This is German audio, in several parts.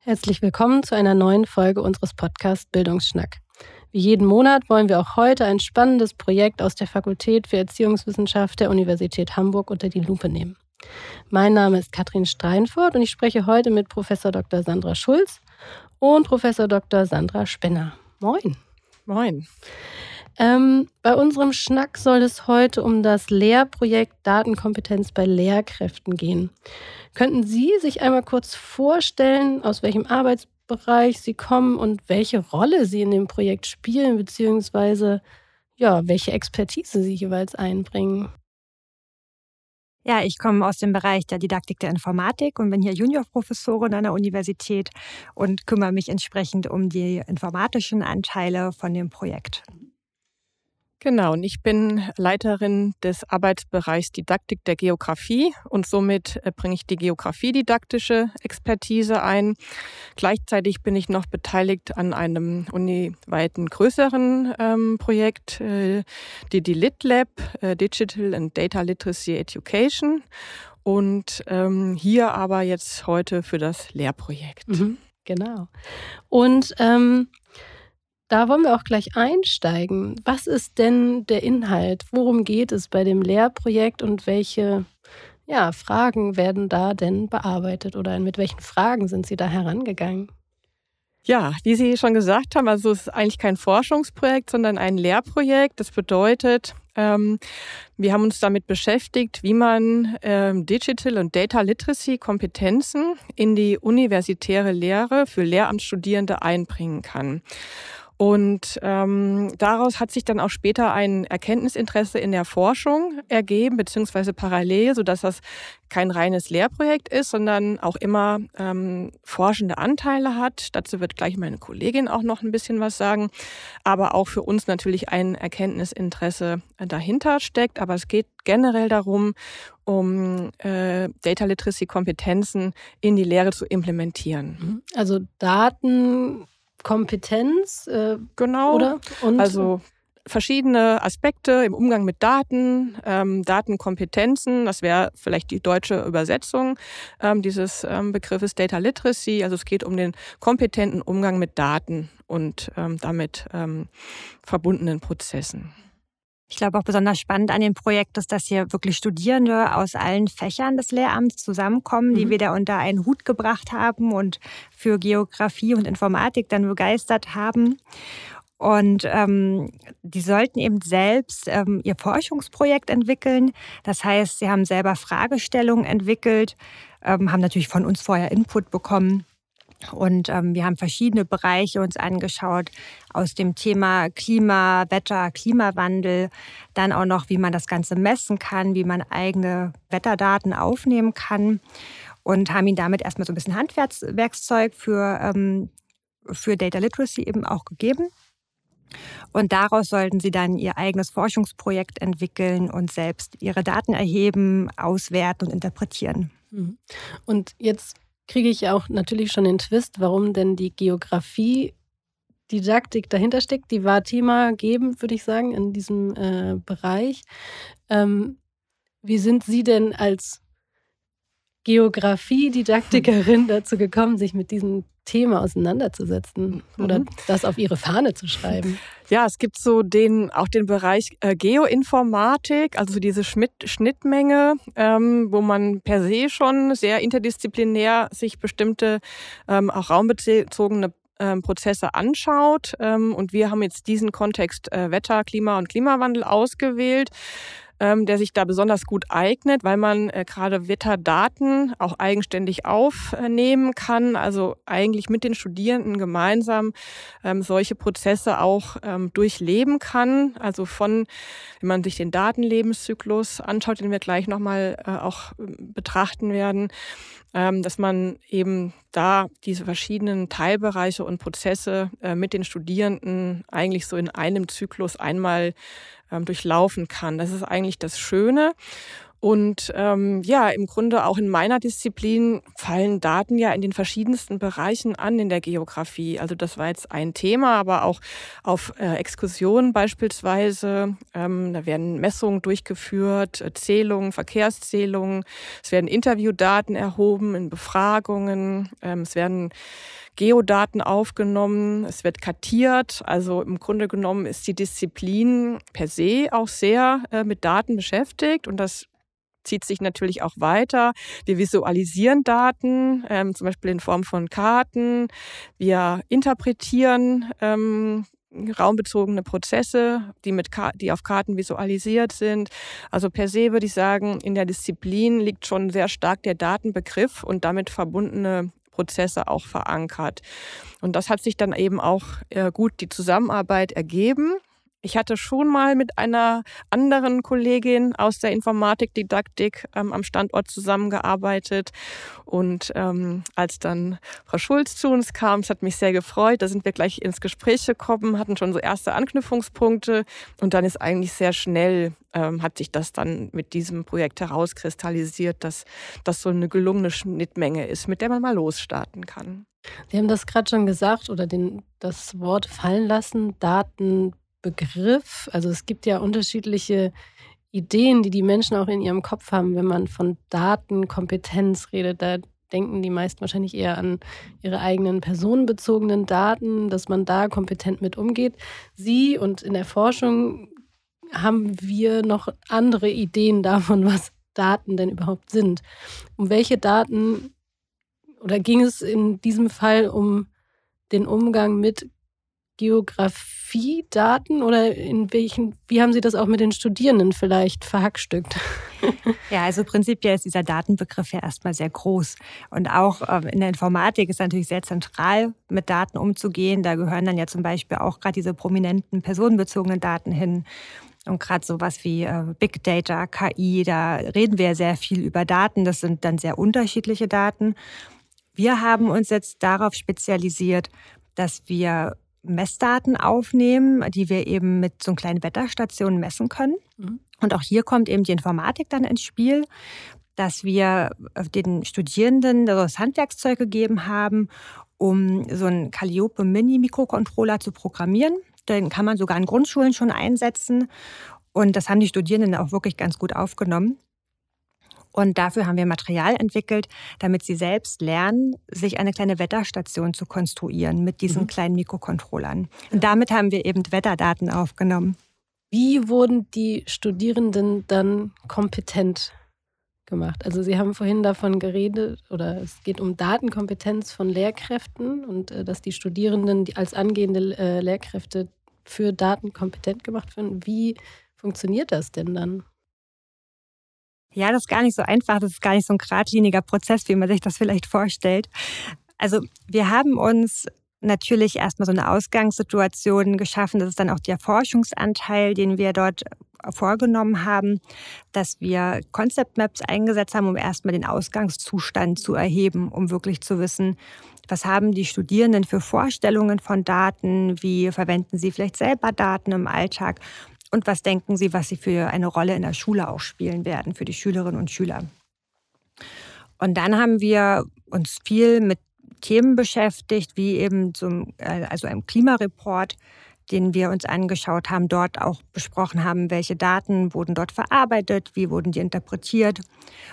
Herzlich willkommen zu einer neuen Folge unseres Podcasts Bildungsschnack. Wie jeden Monat wollen wir auch heute ein spannendes Projekt aus der Fakultät für Erziehungswissenschaft der Universität Hamburg unter die Lupe nehmen. Mein Name ist Katrin Steinfurt und ich spreche heute mit Professor Dr. Sandra Schulz und Professor Dr. Sandra Spenner. Moin. Moin. Ähm, bei unserem Schnack soll es heute um das Lehrprojekt Datenkompetenz bei Lehrkräften gehen. Könnten Sie sich einmal kurz vorstellen, aus welchem Arbeitsbereich Sie kommen und welche Rolle Sie in dem Projekt spielen, beziehungsweise ja, welche Expertise Sie jeweils einbringen? Ja, ich komme aus dem Bereich der Didaktik der Informatik und bin hier Juniorprofessorin an der Universität und kümmere mich entsprechend um die informatischen Anteile von dem Projekt. Genau, und ich bin Leiterin des Arbeitsbereichs Didaktik der Geografie und somit äh, bringe ich die geografiedidaktische Expertise ein. Gleichzeitig bin ich noch beteiligt an einem uniweiten größeren ähm, Projekt, äh, die DILIT Lab, äh, Digital and Data Literacy Education. Und ähm, hier aber jetzt heute für das Lehrprojekt. Mhm, genau. Und ähm da wollen wir auch gleich einsteigen. Was ist denn der Inhalt? Worum geht es bei dem Lehrprojekt und welche ja, Fragen werden da denn bearbeitet oder mit welchen Fragen sind Sie da herangegangen? Ja, wie Sie schon gesagt haben, also es ist eigentlich kein Forschungsprojekt, sondern ein Lehrprojekt. Das bedeutet, ähm, wir haben uns damit beschäftigt, wie man ähm, Digital und Data Literacy Kompetenzen in die universitäre Lehre für Lehramtsstudierende einbringen kann. Und ähm, daraus hat sich dann auch später ein Erkenntnisinteresse in der Forschung ergeben, beziehungsweise parallel, sodass das kein reines Lehrprojekt ist, sondern auch immer ähm, forschende Anteile hat. Dazu wird gleich meine Kollegin auch noch ein bisschen was sagen. Aber auch für uns natürlich ein Erkenntnisinteresse dahinter steckt. Aber es geht generell darum, um äh, Data Literacy Kompetenzen in die Lehre zu implementieren. Also Daten Kompetenz, äh, genau. Oder? Und also verschiedene Aspekte im Umgang mit Daten, ähm, Datenkompetenzen, das wäre vielleicht die deutsche Übersetzung ähm, dieses ähm, Begriffes Data Literacy. Also es geht um den kompetenten Umgang mit Daten und ähm, damit ähm, verbundenen Prozessen. Ich glaube auch besonders spannend an dem Projekt ist, dass hier wirklich Studierende aus allen Fächern des Lehramts zusammenkommen, die mhm. wir da unter einen Hut gebracht haben und für Geografie und Informatik dann begeistert haben. Und ähm, die sollten eben selbst ähm, ihr Forschungsprojekt entwickeln. Das heißt, sie haben selber Fragestellungen entwickelt, ähm, haben natürlich von uns vorher Input bekommen und ähm, wir haben verschiedene Bereiche uns angeschaut aus dem Thema Klima, Wetter, Klimawandel, dann auch noch, wie man das Ganze messen kann, wie man eigene Wetterdaten aufnehmen kann und haben ihnen damit erstmal so ein bisschen Handwerkszeug für, ähm, für Data Literacy eben auch gegeben. Und daraus sollten sie dann ihr eigenes Forschungsprojekt entwickeln und selbst ihre Daten erheben, auswerten und interpretieren. Mhm. Und jetzt kriege ich auch natürlich schon den Twist, warum denn die Geografie Didaktik dahinter steckt. Die war Thema geben, würde ich sagen, in diesem äh, Bereich. Ähm, wie sind Sie denn als Geografie-Didaktikerin dazu gekommen, sich mit diesem Thema auseinanderzusetzen oder mhm. das auf ihre Fahne zu schreiben? Ja, es gibt so den auch den Bereich äh, Geoinformatik, also diese Schmitt Schnittmenge, ähm, wo man per se schon sehr interdisziplinär sich bestimmte ähm, auch raumbezogene ähm, Prozesse anschaut. Ähm, und wir haben jetzt diesen Kontext äh, Wetter, Klima und Klimawandel ausgewählt ähm, der sich da besonders gut eignet, weil man äh, gerade Wetterdaten auch eigenständig aufnehmen kann, also eigentlich mit den Studierenden gemeinsam ähm, solche Prozesse auch ähm, durchleben kann. Also von, wenn man sich den Datenlebenszyklus anschaut, den wir gleich nochmal äh, auch äh, betrachten werden, ähm, dass man eben da diese verschiedenen Teilbereiche und Prozesse äh, mit den Studierenden eigentlich so in einem Zyklus einmal ähm, durchlaufen kann. Das ist eigentlich das Schöne. Und ähm, ja, im Grunde auch in meiner Disziplin fallen Daten ja in den verschiedensten Bereichen an in der Geografie. Also das war jetzt ein Thema, aber auch auf äh, Exkursionen beispielsweise. Ähm, da werden Messungen durchgeführt, Zählungen, Verkehrszählungen. Es werden Interviewdaten erhoben in Befragungen. Ähm, es werden Geodaten aufgenommen, es wird kartiert. Also im Grunde genommen ist die Disziplin per se auch sehr äh, mit Daten beschäftigt und das zieht sich natürlich auch weiter. Wir visualisieren Daten, ähm, zum Beispiel in Form von Karten. Wir interpretieren ähm, raumbezogene Prozesse, die, mit die auf Karten visualisiert sind. Also per se würde ich sagen, in der Disziplin liegt schon sehr stark der Datenbegriff und damit verbundene Prozesse auch verankert. Und das hat sich dann eben auch äh, gut die Zusammenarbeit ergeben. Ich hatte schon mal mit einer anderen Kollegin aus der Informatikdidaktik ähm, am Standort zusammengearbeitet. Und ähm, als dann Frau Schulz zu uns kam, es hat mich sehr gefreut. Da sind wir gleich ins Gespräch gekommen, hatten schon so erste Anknüpfungspunkte. Und dann ist eigentlich sehr schnell, ähm, hat sich das dann mit diesem Projekt herauskristallisiert, dass das so eine gelungene Schnittmenge ist, mit der man mal losstarten kann. Sie haben das gerade schon gesagt oder den, das Wort fallen lassen, Daten Begriff. Also es gibt ja unterschiedliche Ideen, die die Menschen auch in ihrem Kopf haben, wenn man von Datenkompetenz redet. Da denken die meisten wahrscheinlich eher an ihre eigenen personenbezogenen Daten, dass man da kompetent mit umgeht. Sie und in der Forschung haben wir noch andere Ideen davon, was Daten denn überhaupt sind. Um welche Daten oder ging es in diesem Fall um den Umgang mit Geografiedaten oder in welchen, wie haben Sie das auch mit den Studierenden vielleicht verhackstückt? Ja, also prinzipiell ist dieser Datenbegriff ja erstmal sehr groß. Und auch ähm, in der Informatik ist natürlich sehr zentral, mit Daten umzugehen. Da gehören dann ja zum Beispiel auch gerade diese prominenten personenbezogenen Daten hin. Und gerade sowas wie äh, Big Data, KI, da reden wir sehr viel über Daten. Das sind dann sehr unterschiedliche Daten. Wir haben uns jetzt darauf spezialisiert, dass wir Messdaten aufnehmen, die wir eben mit so kleinen Wetterstationen messen können. Mhm. Und auch hier kommt eben die Informatik dann ins Spiel, dass wir den Studierenden das Handwerkszeug gegeben haben, um so einen Calliope Mini-Mikrocontroller zu programmieren. Den kann man sogar in Grundschulen schon einsetzen. Und das haben die Studierenden auch wirklich ganz gut aufgenommen. Und dafür haben wir Material entwickelt, damit sie selbst lernen, sich eine kleine Wetterstation zu konstruieren mit diesen mhm. kleinen Mikrocontrollern. Und damit haben wir eben Wetterdaten aufgenommen. Wie wurden die Studierenden dann kompetent gemacht? Also Sie haben vorhin davon geredet, oder es geht um Datenkompetenz von Lehrkräften und äh, dass die Studierenden als angehende äh, Lehrkräfte für Daten kompetent gemacht werden. Wie funktioniert das denn dann? Ja, das ist gar nicht so einfach. Das ist gar nicht so ein geradliniger Prozess, wie man sich das vielleicht vorstellt. Also wir haben uns natürlich erstmal so eine Ausgangssituation geschaffen. Das ist dann auch der Forschungsanteil, den wir dort vorgenommen haben, dass wir Concept Maps eingesetzt haben, um erstmal den Ausgangszustand zu erheben, um wirklich zu wissen, was haben die Studierenden für Vorstellungen von Daten, wie verwenden sie vielleicht selber Daten im Alltag und was denken Sie, was Sie für eine Rolle in der Schule auch spielen werden für die Schülerinnen und Schüler? Und dann haben wir uns viel mit Themen beschäftigt, wie eben zum, äh, also einem Klimareport, den wir uns angeschaut haben, dort auch besprochen haben, welche Daten wurden dort verarbeitet, wie wurden die interpretiert.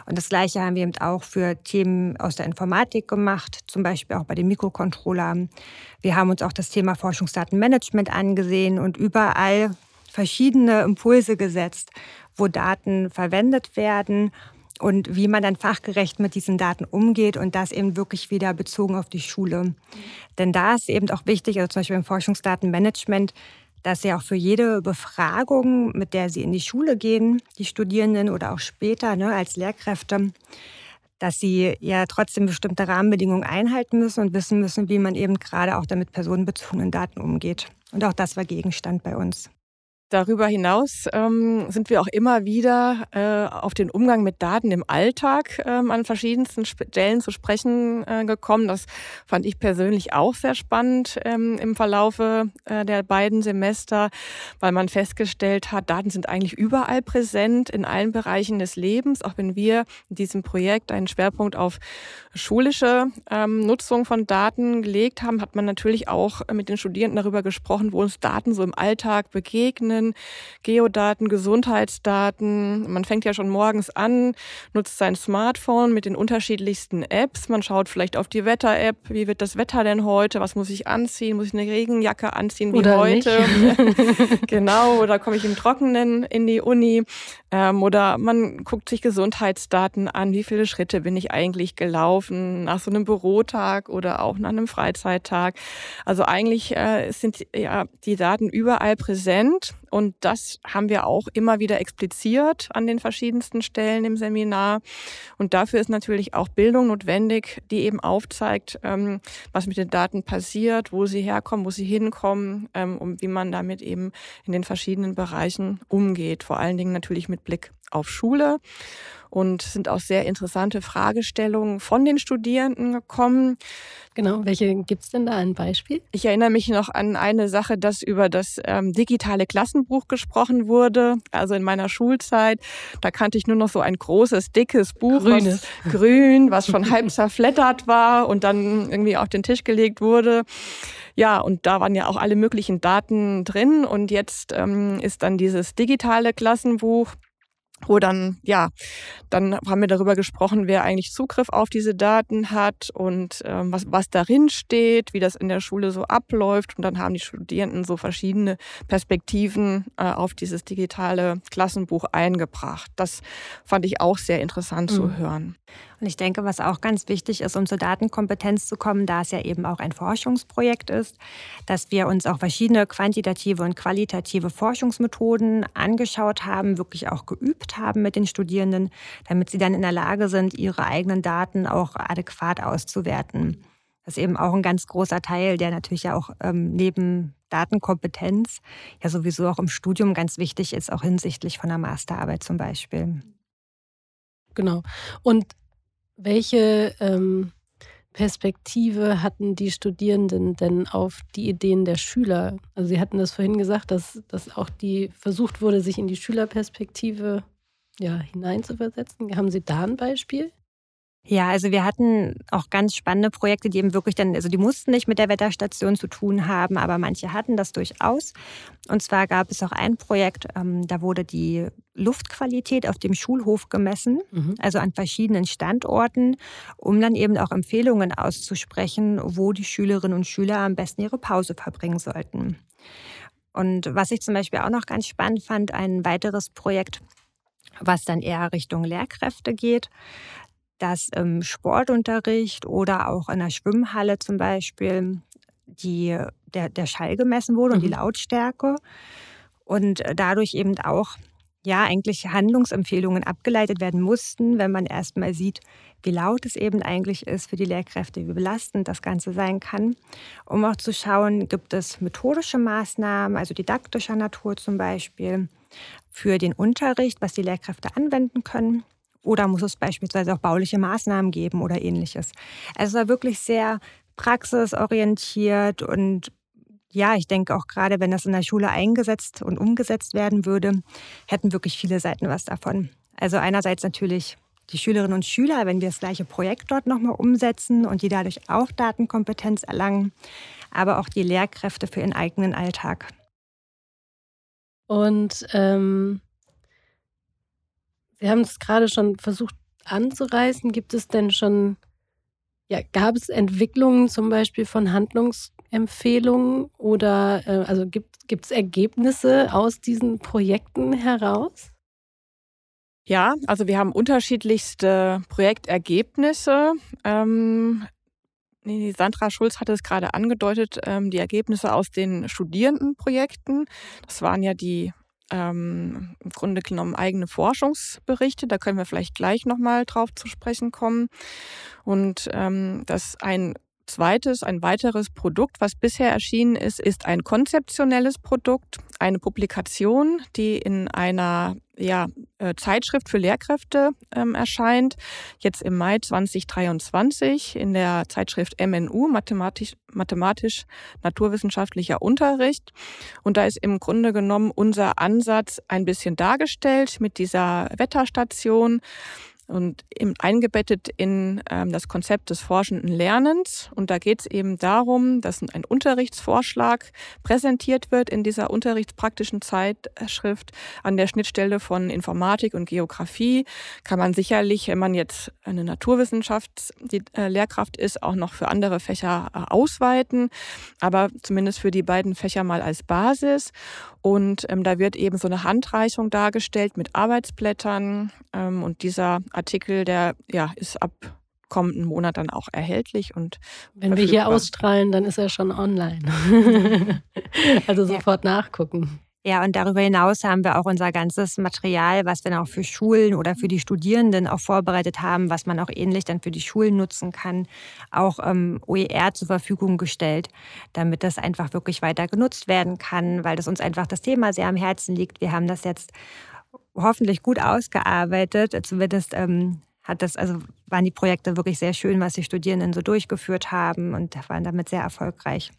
Und das Gleiche haben wir eben auch für Themen aus der Informatik gemacht, zum Beispiel auch bei den Mikrocontrollern. Wir haben uns auch das Thema Forschungsdatenmanagement angesehen und überall verschiedene Impulse gesetzt, wo Daten verwendet werden und wie man dann fachgerecht mit diesen Daten umgeht und das eben wirklich wieder bezogen auf die Schule. Denn da ist eben auch wichtig, also zum Beispiel im Forschungsdatenmanagement, dass sie auch für jede Befragung, mit der sie in die Schule gehen, die Studierenden oder auch später ne, als Lehrkräfte, dass sie ja trotzdem bestimmte Rahmenbedingungen einhalten müssen und wissen müssen, wie man eben gerade auch damit personenbezogenen Daten umgeht. Und auch das war Gegenstand bei uns. Darüber hinaus ähm, sind wir auch immer wieder äh, auf den Umgang mit Daten im Alltag ähm, an verschiedensten Stellen zu sprechen äh, gekommen. Das fand ich persönlich auch sehr spannend ähm, im Verlaufe äh, der beiden Semester, weil man festgestellt hat, Daten sind eigentlich überall präsent in allen Bereichen des Lebens. Auch wenn wir in diesem Projekt einen Schwerpunkt auf schulische ähm, Nutzung von Daten gelegt haben, hat man natürlich auch mit den Studierenden darüber gesprochen, wo uns Daten so im Alltag begegnen Daten, Geodaten, Gesundheitsdaten. Man fängt ja schon morgens an, nutzt sein Smartphone mit den unterschiedlichsten Apps. Man schaut vielleicht auf die Wetter-App. Wie wird das Wetter denn heute? Was muss ich anziehen? Muss ich eine Regenjacke anziehen wie oder heute? genau, oder komme ich im Trockenen in die Uni? Ähm, oder man guckt sich Gesundheitsdaten an. Wie viele Schritte bin ich eigentlich gelaufen nach so einem Bürotag oder auch nach einem Freizeittag? Also eigentlich äh, sind ja die Daten überall präsent. Und das haben wir auch immer wieder expliziert an den verschiedensten Stellen im Seminar. Und dafür ist natürlich auch Bildung notwendig, die eben aufzeigt, ähm, was mit den Daten passiert, wo sie herkommen, wo sie hinkommen ähm, und wie man damit eben in den verschiedenen Bereichen umgeht. Vor allen Dingen natürlich mit Blick auf Schule und sind auch sehr interessante Fragestellungen von den Studierenden gekommen. Genau, welche gibt es denn da ein Beispiel? Ich erinnere mich noch an eine Sache, dass über das ähm, digitale Klassenbuch gesprochen wurde. Also in meiner Schulzeit, da kannte ich nur noch so ein großes, dickes Buch, Grünes. Was, grün, was schon halb zerflettert war und dann irgendwie auf den Tisch gelegt wurde. Ja, und da waren ja auch alle möglichen Daten drin. Und jetzt ähm, ist dann dieses digitale Klassenbuch wo dann, ja, dann haben wir darüber gesprochen, wer eigentlich Zugriff auf diese Daten hat und ähm, was, was darin steht, wie das in der Schule so abläuft. Und dann haben die Studierenden so verschiedene Perspektiven äh, auf dieses digitale Klassenbuch eingebracht. Das fand ich auch sehr interessant mhm. zu hören. Und ich denke, was auch ganz wichtig ist, um zur Datenkompetenz zu kommen, da es ja eben auch ein Forschungsprojekt ist, dass wir uns auch verschiedene quantitative und qualitative Forschungsmethoden angeschaut haben, wirklich auch geübt haben mit den Studierenden, damit sie dann in der Lage sind, ihre eigenen Daten auch adäquat auszuwerten. Das ist eben auch ein ganz großer Teil, der natürlich ja auch ähm, neben Datenkompetenz ja sowieso auch im Studium ganz wichtig ist, auch hinsichtlich von der Masterarbeit zum Beispiel. Genau. Und welche ähm, Perspektive hatten die Studierenden denn auf die Ideen der Schüler? Also Sie hatten das vorhin gesagt, dass, dass auch die versucht wurde, sich in die Schülerperspektive ja, hineinzuversetzen. Haben Sie da ein Beispiel? Ja, also wir hatten auch ganz spannende Projekte, die eben wirklich dann, also die mussten nicht mit der Wetterstation zu tun haben, aber manche hatten das durchaus. Und zwar gab es auch ein Projekt, ähm, da wurde die Luftqualität auf dem Schulhof gemessen, mhm. also an verschiedenen Standorten, um dann eben auch Empfehlungen auszusprechen, wo die Schülerinnen und Schüler am besten ihre Pause verbringen sollten. Und was ich zum Beispiel auch noch ganz spannend fand, ein weiteres Projekt, was dann eher Richtung Lehrkräfte geht dass im Sportunterricht oder auch in der Schwimmhalle zum Beispiel die, der, der Schall gemessen wurde mhm. und die mhm. Lautstärke und dadurch eben auch ja eigentlich Handlungsempfehlungen abgeleitet werden mussten, wenn man erstmal sieht, wie laut es eben eigentlich ist für die Lehrkräfte, wie belastend das Ganze sein kann, um auch zu schauen, gibt es methodische Maßnahmen, also didaktischer Natur zum Beispiel, für den Unterricht, was die Lehrkräfte anwenden können oder muss es beispielsweise auch bauliche Maßnahmen geben oder ähnliches? Also es war wirklich sehr praxisorientiert und ja, ich denke auch gerade, wenn das in der Schule eingesetzt und umgesetzt werden würde, hätten wirklich viele Seiten was davon. Also einerseits natürlich die Schülerinnen und Schüler, wenn wir das gleiche Projekt dort nochmal umsetzen und die dadurch auch Datenkompetenz erlangen, aber auch die Lehrkräfte für ihren eigenen Alltag. Und ähm, Sie haben es gerade schon versucht anzureißen. Gibt es denn schon, ja, gab es Entwicklungen zum Beispiel von Handlungsempfehlungen oder äh, also gibt es Ergebnisse aus diesen Projekten heraus? Ja, also wir haben unterschiedlichste Projektergebnisse. Ähm, Sandra Schulz hatte es gerade angedeutet, ähm, die Ergebnisse aus den Studierendenprojekten. Das waren ja die ähm, im Grunde genommen eigene Forschungsberichte. Da können wir vielleicht gleich nochmal drauf zu sprechen kommen. Und ähm, dass ein zweites, ein weiteres Produkt, was bisher erschienen ist, ist ein konzeptionelles Produkt, eine Publikation, die in einer ja, äh, Zeitschrift für Lehrkräfte ähm, erscheint, jetzt im Mai 2023 in der Zeitschrift MNU, Mathematisch, Mathematisch Naturwissenschaftlicher Unterricht. Und da ist im Grunde genommen unser Ansatz ein bisschen dargestellt mit dieser Wetterstation und eingebettet in ähm, das Konzept des forschenden Lernens. Und da geht es eben darum, dass ein Unterrichtsvorschlag präsentiert wird in dieser unterrichtspraktischen Zeitschrift an der Schnittstelle von Informatik und Geografie. Kann man sicherlich, wenn man jetzt eine Naturwissenschaftslehrkraft äh, ist, auch noch für andere Fächer äh, ausweiten, aber zumindest für die beiden Fächer mal als Basis. Und ähm, da wird eben so eine Handreichung dargestellt mit Arbeitsblättern. Ähm, und dieser Artikel, der ja, ist ab kommenden Monat dann auch erhältlich. Und Wenn verfügbar. wir hier ausstrahlen, dann ist er schon online. also sofort ja. nachgucken. Ja, und darüber hinaus haben wir auch unser ganzes Material, was wir dann auch für Schulen oder für die Studierenden auch vorbereitet haben, was man auch ähnlich dann für die Schulen nutzen kann, auch ähm, OER zur Verfügung gestellt, damit das einfach wirklich weiter genutzt werden kann, weil das uns einfach das Thema sehr am Herzen liegt. Wir haben das jetzt hoffentlich gut ausgearbeitet, zumindest ähm, hat das, also waren die Projekte wirklich sehr schön, was die Studierenden so durchgeführt haben und waren damit sehr erfolgreich.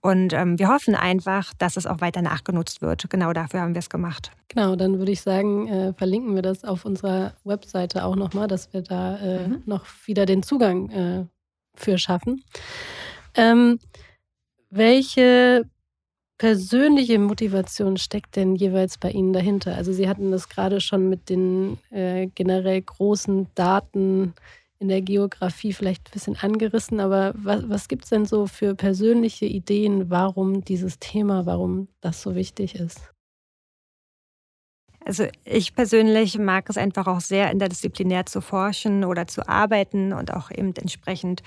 Und ähm, wir hoffen einfach, dass es auch weiter nachgenutzt wird. Genau dafür haben wir es gemacht. Genau, dann würde ich sagen, äh, verlinken wir das auf unserer Webseite auch nochmal, dass wir da äh, mhm. noch wieder den Zugang äh, für schaffen. Ähm, welche persönliche Motivation steckt denn jeweils bei Ihnen dahinter? Also Sie hatten das gerade schon mit den äh, generell großen Daten in der Geografie vielleicht ein bisschen angerissen, aber was, was gibt es denn so für persönliche Ideen, warum dieses Thema, warum das so wichtig ist? Also ich persönlich mag es einfach auch sehr, interdisziplinär zu forschen oder zu arbeiten und auch eben entsprechend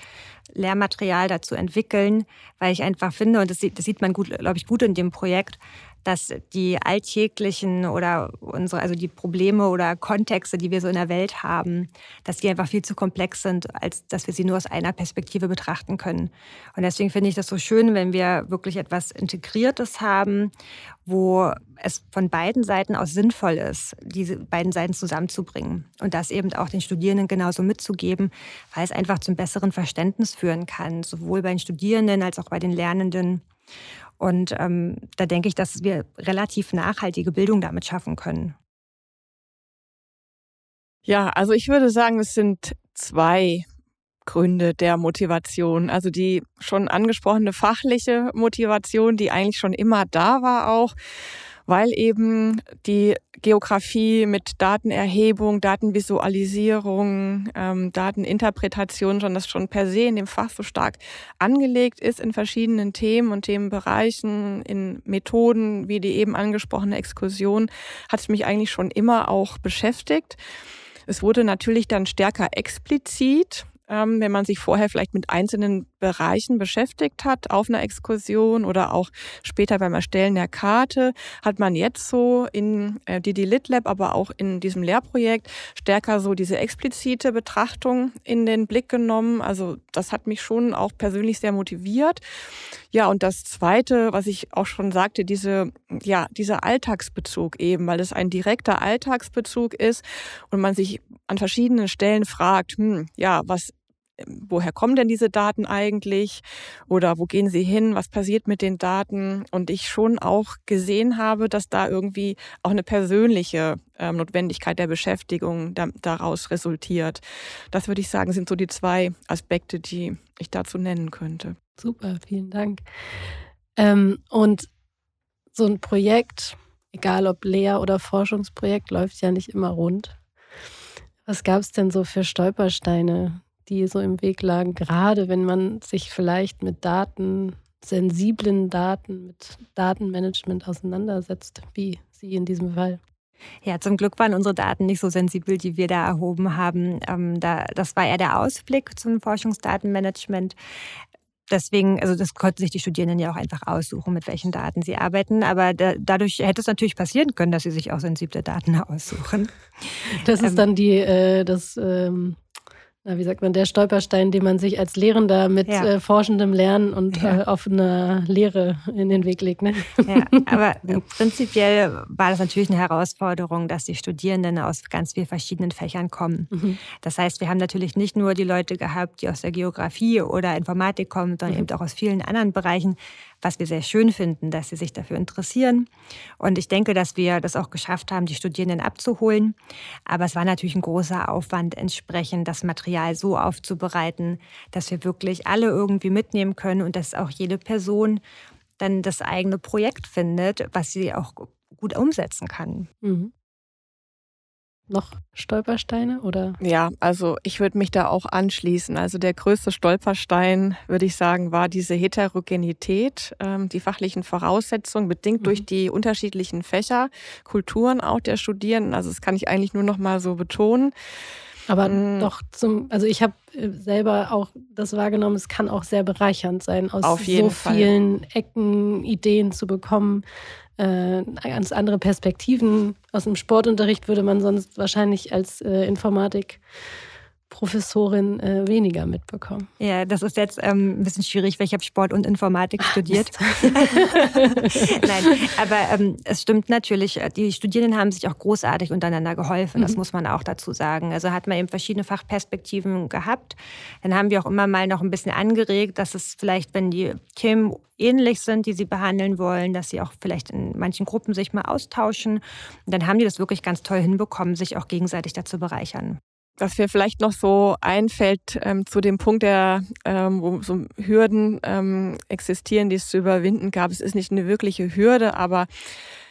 Lehrmaterial dazu entwickeln, weil ich einfach finde, und das sieht, das sieht man gut, glaube ich, gut in dem Projekt, dass die alltäglichen oder unsere, also die Probleme oder Kontexte, die wir so in der Welt haben, dass die einfach viel zu komplex sind, als dass wir sie nur aus einer Perspektive betrachten können. Und deswegen finde ich das so schön, wenn wir wirklich etwas Integriertes haben, wo es von beiden Seiten aus sinnvoll ist, diese beiden Seiten zusammenzubringen und das eben auch den Studierenden genauso mitzugeben, weil es einfach zum besseren Verständnis führen kann, sowohl bei den Studierenden als auch bei den Lernenden. Und ähm, da denke ich, dass wir relativ nachhaltige Bildung damit schaffen können. Ja, also ich würde sagen, es sind zwei Gründe der Motivation. Also die schon angesprochene fachliche Motivation, die eigentlich schon immer da war auch weil eben die Geografie mit Datenerhebung, Datenvisualisierung, ähm, Dateninterpretation schon das schon per se in dem Fach so stark angelegt ist in verschiedenen Themen und Themenbereichen, in Methoden wie die eben angesprochene Exkursion, hat es mich eigentlich schon immer auch beschäftigt. Es wurde natürlich dann stärker explizit ähm, wenn man sich vorher vielleicht mit einzelnen Bereichen beschäftigt hat, auf einer Exkursion oder auch später beim Erstellen der Karte, hat man jetzt so in äh, Didi Lit Lab, aber auch in diesem Lehrprojekt stärker so diese explizite Betrachtung in den Blick genommen. Also das hat mich schon auch persönlich sehr motiviert. Ja, und das Zweite, was ich auch schon sagte, diese, ja, dieser Alltagsbezug eben, weil es ein direkter Alltagsbezug ist und man sich an verschiedenen Stellen fragt, hm, ja, was woher kommen denn diese Daten eigentlich oder wo gehen sie hin, was passiert mit den Daten und ich schon auch gesehen habe, dass da irgendwie auch eine persönliche ähm, Notwendigkeit der Beschäftigung da, daraus resultiert. Das würde ich sagen, sind so die zwei Aspekte, die ich dazu nennen könnte. Super, vielen Dank. Ähm, und so ein Projekt, egal ob Lehr- oder Forschungsprojekt, läuft ja nicht immer rund. Was gab es denn so für Stolpersteine, die so im Weg lagen, gerade wenn man sich vielleicht mit Daten, sensiblen Daten, mit Datenmanagement auseinandersetzt, wie Sie in diesem Fall? Ja, zum Glück waren unsere Daten nicht so sensibel, die wir da erhoben haben. Ähm, da, das war eher der Ausblick zum Forschungsdatenmanagement. Deswegen, also das konnten sich die Studierenden ja auch einfach aussuchen, mit welchen Daten sie arbeiten. Aber da, dadurch hätte es natürlich passieren können, dass sie sich auch sensible Daten aussuchen. Das ist ähm, dann die, äh, das ähm, na, wie sagt man, der Stolperstein, den man sich als Lehrender mit ja. äh, forschendem Lernen und ja. äh, offener Lehre in den Weg legt. Ne? Ja, aber prinzipiell war das natürlich eine Herausforderung, dass die Studierenden aus ganz vielen verschiedenen Fächern kommen. Mhm. Das heißt, wir haben natürlich nicht nur die Leute gehabt, die aus der Geografie oder Informatik kommen, sondern mhm. eben auch aus vielen anderen Bereichen was wir sehr schön finden, dass sie sich dafür interessieren. Und ich denke, dass wir das auch geschafft haben, die Studierenden abzuholen. Aber es war natürlich ein großer Aufwand, entsprechend das Material so aufzubereiten, dass wir wirklich alle irgendwie mitnehmen können und dass auch jede Person dann das eigene Projekt findet, was sie auch gut umsetzen kann. Mhm noch Stolpersteine oder? Ja, also ich würde mich da auch anschließen. Also der größte Stolperstein, würde ich sagen, war diese Heterogenität, ähm, die fachlichen Voraussetzungen, bedingt mhm. durch die unterschiedlichen Fächer, Kulturen auch der Studierenden. Also das kann ich eigentlich nur noch mal so betonen. Aber mhm. doch zum, also ich habe äh, selber auch das wahrgenommen, es kann auch sehr bereichernd sein, aus so Fall. vielen Ecken Ideen zu bekommen äh, ganz andere Perspektiven. Aus dem Sportunterricht würde man sonst wahrscheinlich als äh, Informatik Professorin äh, weniger mitbekommen. Ja, das ist jetzt ähm, ein bisschen schwierig, weil ich habe Sport und Informatik studiert. Nein, aber ähm, es stimmt natürlich, äh, die Studierenden haben sich auch großartig untereinander geholfen, mhm. das muss man auch dazu sagen. Also hat man eben verschiedene Fachperspektiven gehabt. Dann haben wir auch immer mal noch ein bisschen angeregt, dass es vielleicht, wenn die Themen ähnlich sind, die sie behandeln wollen, dass sie auch vielleicht in manchen Gruppen sich mal austauschen. Und dann haben die das wirklich ganz toll hinbekommen, sich auch gegenseitig dazu bereichern was mir vielleicht noch so einfällt ähm, zu dem Punkt, der, ähm, wo so Hürden ähm, existieren, die es zu überwinden gab. Es ist nicht eine wirkliche Hürde, aber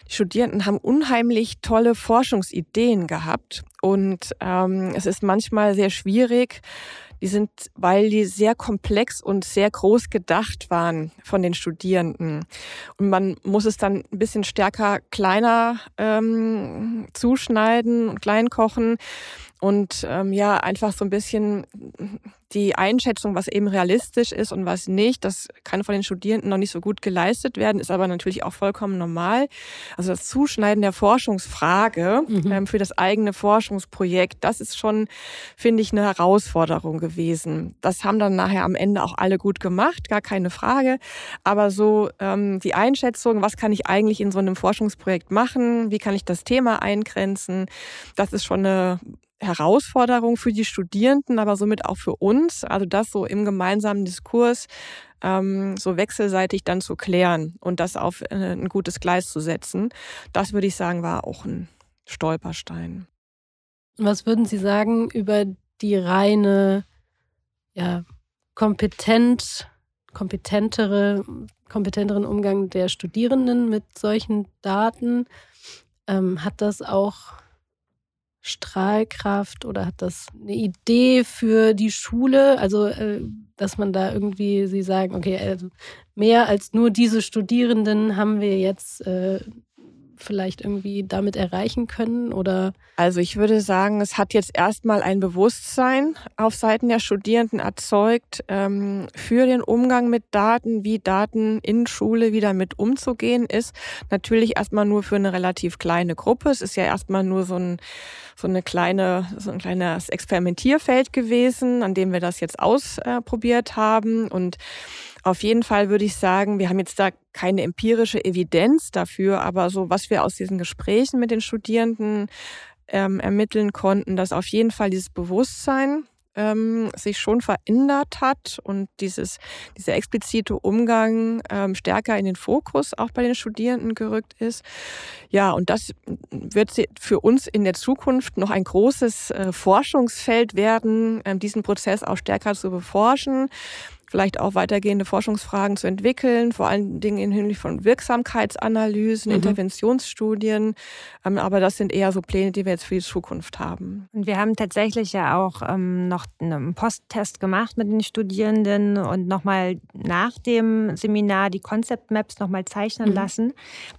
die Studierenden haben unheimlich tolle Forschungsideen gehabt und ähm, es ist manchmal sehr schwierig. Die sind, weil die sehr komplex und sehr groß gedacht waren von den Studierenden. Und man muss es dann ein bisschen stärker kleiner ähm, zuschneiden und klein kochen und ähm, ja, einfach so ein bisschen die Einschätzung, was eben realistisch ist und was nicht, das kann von den Studierenden noch nicht so gut geleistet werden, ist aber natürlich auch vollkommen normal. Also das Zuschneiden der Forschungsfrage mhm. ähm, für das eigene Forschungsprojekt, das ist schon, finde ich, eine Herausforderung gewesen. Das haben dann nachher am Ende auch alle gut gemacht, gar keine Frage. Aber so ähm, die Einschätzung, was kann ich eigentlich in so einem Forschungsprojekt machen, wie kann ich das Thema eingrenzen, das ist schon eine Herausforderung für die Studierenden, aber somit auch für uns. Also das so im gemeinsamen Diskurs ähm, so wechselseitig dann zu klären und das auf äh, ein gutes Gleis zu setzen. Das würde ich sagen, war auch ein Stolperstein. Was würden Sie sagen über die reine, ja, kompetent, kompetentere, kompetenteren Umgang der Studierenden mit solchen Daten? Ähm, hat das auch Strahlkraft oder hat das eine Idee für die Schule? Also, äh, dass man da irgendwie, Sie sagen, okay, also mehr als nur diese Studierenden haben wir jetzt äh, vielleicht irgendwie damit erreichen können oder? Also ich würde sagen, es hat jetzt erstmal ein Bewusstsein auf Seiten der Studierenden erzeugt ähm, für den Umgang mit Daten, wie Daten in Schule wieder mit umzugehen ist. Natürlich erstmal nur für eine relativ kleine Gruppe. Es ist ja erstmal nur so ein so eine kleine, so ein kleines Experimentierfeld gewesen, an dem wir das jetzt ausprobiert haben und auf jeden Fall würde ich sagen, wir haben jetzt da keine empirische Evidenz dafür, aber so was wir aus diesen Gesprächen mit den Studierenden ähm, ermitteln konnten, dass auf jeden Fall dieses Bewusstsein ähm, sich schon verändert hat und dieses, dieser explizite Umgang ähm, stärker in den Fokus auch bei den Studierenden gerückt ist. Ja, und das wird für uns in der Zukunft noch ein großes äh, Forschungsfeld werden, ähm, diesen Prozess auch stärker zu beforschen vielleicht auch weitergehende Forschungsfragen zu entwickeln, vor allen Dingen in Hinblick von Wirksamkeitsanalysen, mhm. Interventionsstudien. Ähm, aber das sind eher so Pläne, die wir jetzt für die Zukunft haben. Und wir haben tatsächlich ja auch ähm, noch einen Posttest gemacht mit den Studierenden und nochmal nach dem Seminar die Concept Maps nochmal zeichnen mhm. lassen.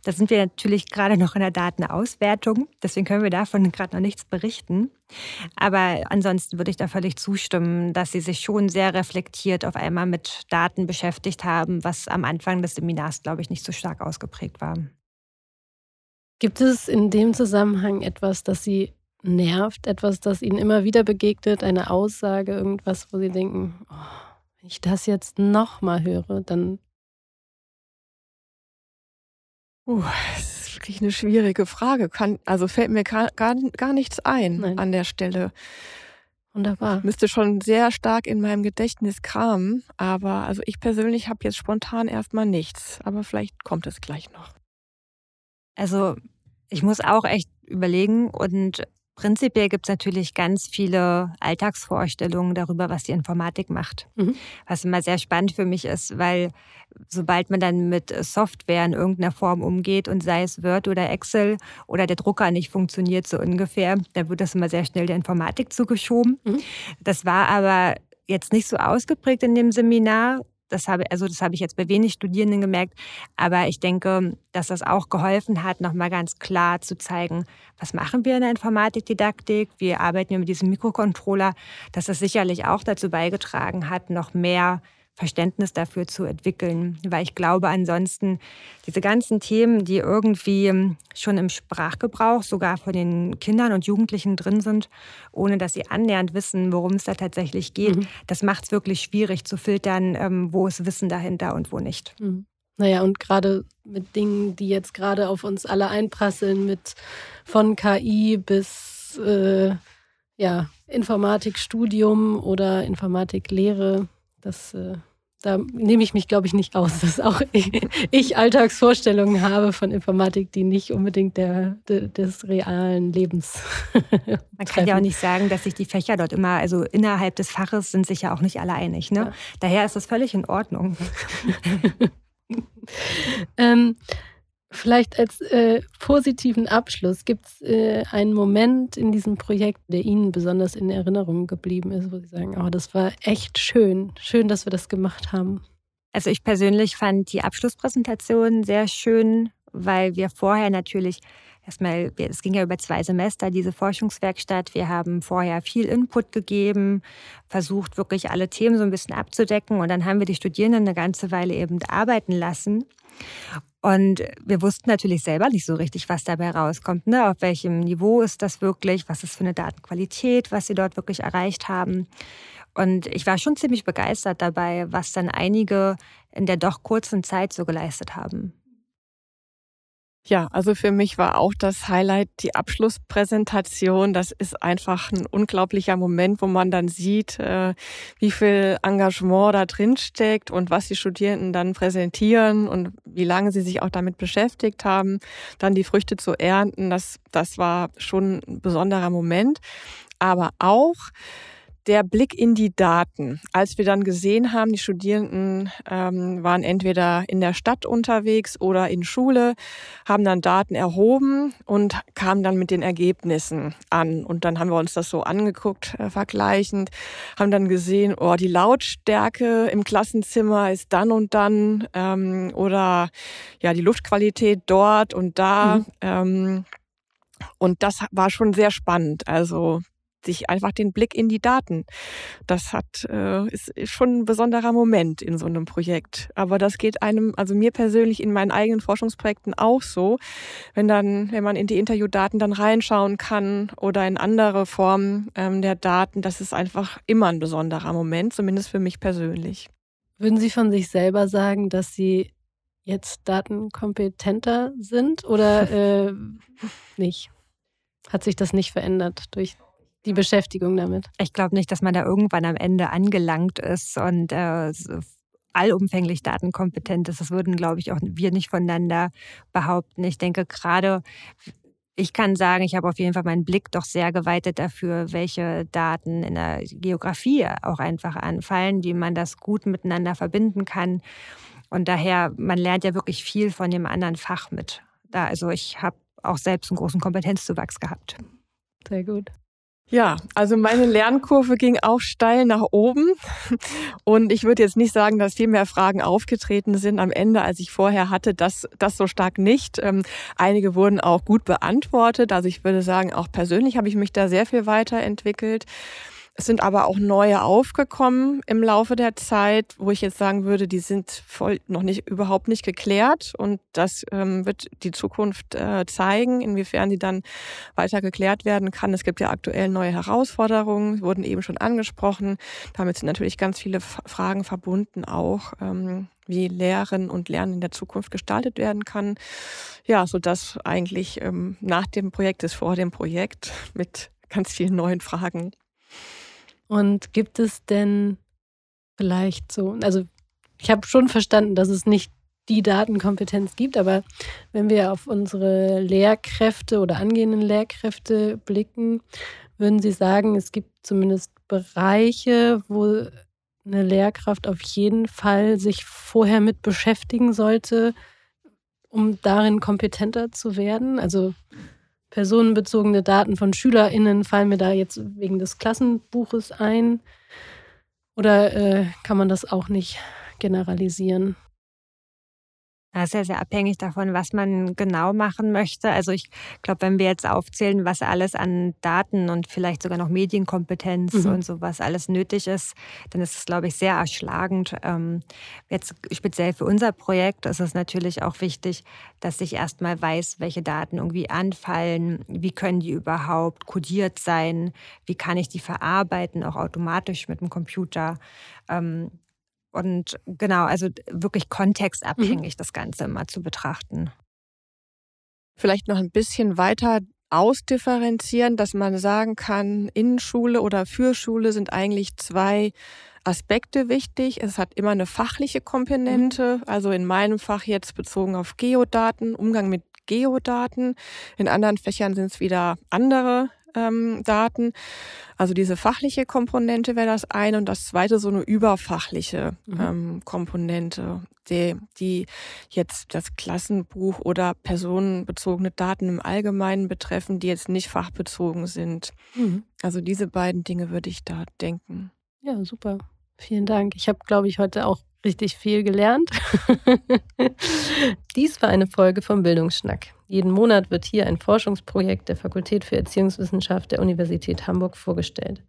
Da sind wir natürlich gerade noch in der Datenauswertung. Deswegen können wir davon gerade noch nichts berichten. Aber ansonsten würde ich da völlig zustimmen, dass Sie sich schon sehr reflektiert auf einmal mit Daten beschäftigt haben, was am Anfang des Seminars, glaube ich, nicht so stark ausgeprägt war. Gibt es in dem Zusammenhang etwas, das Sie nervt? Etwas, das Ihnen immer wieder begegnet, eine Aussage, irgendwas, wo Sie denken, oh, wenn ich das jetzt nochmal höre, dann. Uh, wirklich eine schwierige Frage. Kann, also fällt mir gar, gar, gar nichts ein Nein. an der Stelle. Wunderbar. Müsste schon sehr stark in meinem Gedächtnis kramen, aber also ich persönlich habe jetzt spontan erstmal nichts, aber vielleicht kommt es gleich noch. Also ich muss auch echt überlegen und Prinzipiell gibt es natürlich ganz viele Alltagsvorstellungen darüber, was die Informatik macht. Mhm. Was immer sehr spannend für mich ist, weil sobald man dann mit Software in irgendeiner Form umgeht und sei es Word oder Excel oder der Drucker nicht funktioniert so ungefähr, dann wird das immer sehr schnell der Informatik zugeschoben. Mhm. Das war aber jetzt nicht so ausgeprägt in dem Seminar. Das habe, also das habe ich jetzt bei wenig Studierenden gemerkt. Aber ich denke, dass das auch geholfen hat, nochmal ganz klar zu zeigen, was machen wir in der Informatikdidaktik? Wie arbeiten wir mit diesem Mikrocontroller? Dass das sicherlich auch dazu beigetragen hat, noch mehr Verständnis dafür zu entwickeln. Weil ich glaube, ansonsten diese ganzen Themen, die irgendwie ähm, schon im Sprachgebrauch sogar von den Kindern und Jugendlichen drin sind, ohne dass sie annähernd wissen, worum es da tatsächlich geht, mhm. das macht es wirklich schwierig zu filtern, ähm, wo ist Wissen dahinter und wo nicht. Mhm. Naja, und gerade mit Dingen, die jetzt gerade auf uns alle einprasseln, mit von KI bis äh, ja, Informatikstudium oder Informatiklehre, das, äh, da nehme ich mich, glaube ich, nicht aus, dass auch ich, ich, Alltagsvorstellungen habe von Informatik, die nicht unbedingt der, der des realen Lebens. Man kann ja auch nicht sagen, dass sich die Fächer dort immer, also innerhalb des Faches sind sich ja auch nicht alle einig. Ne? Ja. Daher ist das völlig in Ordnung. ähm, Vielleicht als äh, positiven Abschluss, gibt es äh, einen Moment in diesem Projekt, der Ihnen besonders in Erinnerung geblieben ist, wo Sie sagen, oh, das war echt schön, schön, dass wir das gemacht haben? Also ich persönlich fand die Abschlusspräsentation sehr schön, weil wir vorher natürlich erstmal, es ging ja über zwei Semester, diese Forschungswerkstatt. Wir haben vorher viel Input gegeben, versucht wirklich alle Themen so ein bisschen abzudecken und dann haben wir die Studierenden eine ganze Weile eben arbeiten lassen. Und wir wussten natürlich selber nicht so richtig, was dabei rauskommt. Ne? Auf welchem Niveau ist das wirklich? Was ist für eine Datenqualität, was sie dort wirklich erreicht haben? Und ich war schon ziemlich begeistert dabei, was dann einige in der doch kurzen Zeit so geleistet haben. Ja, also für mich war auch das Highlight die Abschlusspräsentation. Das ist einfach ein unglaublicher Moment, wo man dann sieht, äh, wie viel Engagement da drin steckt und was die Studierenden dann präsentieren und wie lange sie sich auch damit beschäftigt haben, dann die Früchte zu ernten. Das, das war schon ein besonderer Moment. Aber auch der Blick in die Daten. Als wir dann gesehen haben, die Studierenden ähm, waren entweder in der Stadt unterwegs oder in Schule, haben dann Daten erhoben und kamen dann mit den Ergebnissen an. Und dann haben wir uns das so angeguckt, äh, vergleichend, haben dann gesehen, oh, die Lautstärke im Klassenzimmer ist dann und dann ähm, oder ja, die Luftqualität dort und da. Mhm. Ähm, und das war schon sehr spannend. Also sich einfach den Blick in die Daten. Das hat äh, ist, schon ein besonderer Moment in so einem Projekt. Aber das geht einem, also mir persönlich in meinen eigenen Forschungsprojekten auch so, wenn dann, wenn man in die Interviewdaten dann reinschauen kann oder in andere Formen ähm, der Daten, das ist einfach immer ein besonderer Moment, zumindest für mich persönlich. Würden Sie von sich selber sagen, dass Sie jetzt datenkompetenter sind oder äh, nicht? Hat sich das nicht verändert durch die Beschäftigung damit. Ich glaube nicht, dass man da irgendwann am Ende angelangt ist und äh, allumfänglich datenkompetent ist. Das würden, glaube ich, auch wir nicht voneinander behaupten. Ich denke gerade, ich kann sagen, ich habe auf jeden Fall meinen Blick doch sehr geweitet dafür, welche Daten in der Geografie auch einfach anfallen, wie man das gut miteinander verbinden kann. Und daher, man lernt ja wirklich viel von dem anderen Fach mit. Da, also ich habe auch selbst einen großen Kompetenzzuwachs gehabt. Sehr gut. Ja, also meine Lernkurve ging auch steil nach oben. Und ich würde jetzt nicht sagen, dass viel mehr Fragen aufgetreten sind am Ende, als ich vorher hatte. Das, das so stark nicht. Ähm, einige wurden auch gut beantwortet. Also ich würde sagen, auch persönlich habe ich mich da sehr viel weiterentwickelt. Es sind aber auch neue aufgekommen im Laufe der Zeit, wo ich jetzt sagen würde, die sind voll noch nicht überhaupt nicht geklärt und das ähm, wird die Zukunft äh, zeigen, inwiefern die dann weiter geklärt werden kann. Es gibt ja aktuell neue Herausforderungen, wurden eben schon angesprochen. Damit sind natürlich ganz viele Fragen verbunden auch. Ähm, wie Lehren und Lernen in der Zukunft gestaltet werden kann. Ja, so dass eigentlich ähm, nach dem Projekt ist vor dem Projekt mit ganz vielen neuen Fragen. Und gibt es denn vielleicht so, also ich habe schon verstanden, dass es nicht die Datenkompetenz gibt, aber wenn wir auf unsere Lehrkräfte oder angehenden Lehrkräfte blicken, würden Sie sagen, es gibt zumindest Bereiche, wo eine Lehrkraft auf jeden Fall sich vorher mit beschäftigen sollte, um darin kompetenter zu werden? Also personenbezogene Daten von SchülerInnen fallen mir da jetzt wegen des Klassenbuches ein? Oder äh, kann man das auch nicht generalisieren? Das ist ja sehr abhängig davon, was man genau machen möchte. Also ich glaube, wenn wir jetzt aufzählen, was alles an Daten und vielleicht sogar noch Medienkompetenz mhm. und sowas alles nötig ist, dann ist es, glaube ich, sehr erschlagend. Ähm, jetzt speziell für unser Projekt ist es natürlich auch wichtig, dass ich erstmal weiß, welche Daten irgendwie anfallen, wie können die überhaupt kodiert sein, wie kann ich die verarbeiten, auch automatisch mit dem Computer. Und genau, also wirklich kontextabhängig mhm. das Ganze immer zu betrachten. Vielleicht noch ein bisschen weiter ausdifferenzieren, dass man sagen kann, in Schule oder für Schule sind eigentlich zwei Aspekte wichtig. Es hat immer eine fachliche Komponente, mhm. also in meinem Fach jetzt bezogen auf Geodaten, Umgang mit Geodaten. In anderen Fächern sind es wieder andere ähm, Daten. Also diese fachliche Komponente wäre das eine und das zweite so eine überfachliche mhm. ähm, Komponente, die, die jetzt das Klassenbuch oder personenbezogene Daten im Allgemeinen betreffen, die jetzt nicht fachbezogen sind. Mhm. Also diese beiden Dinge würde ich da denken. Ja, super. Vielen Dank. Ich habe, glaube ich, heute auch richtig viel gelernt. Dies war eine Folge vom Bildungsschnack. Jeden Monat wird hier ein Forschungsprojekt der Fakultät für Erziehungswissenschaft der Universität Hamburg vorgestellt.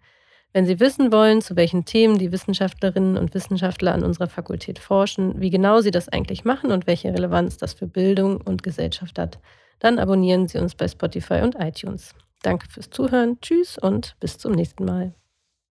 Wenn Sie wissen wollen, zu welchen Themen die Wissenschaftlerinnen und Wissenschaftler an unserer Fakultät forschen, wie genau sie das eigentlich machen und welche Relevanz das für Bildung und Gesellschaft hat, dann abonnieren Sie uns bei Spotify und iTunes. Danke fürs Zuhören, tschüss und bis zum nächsten Mal.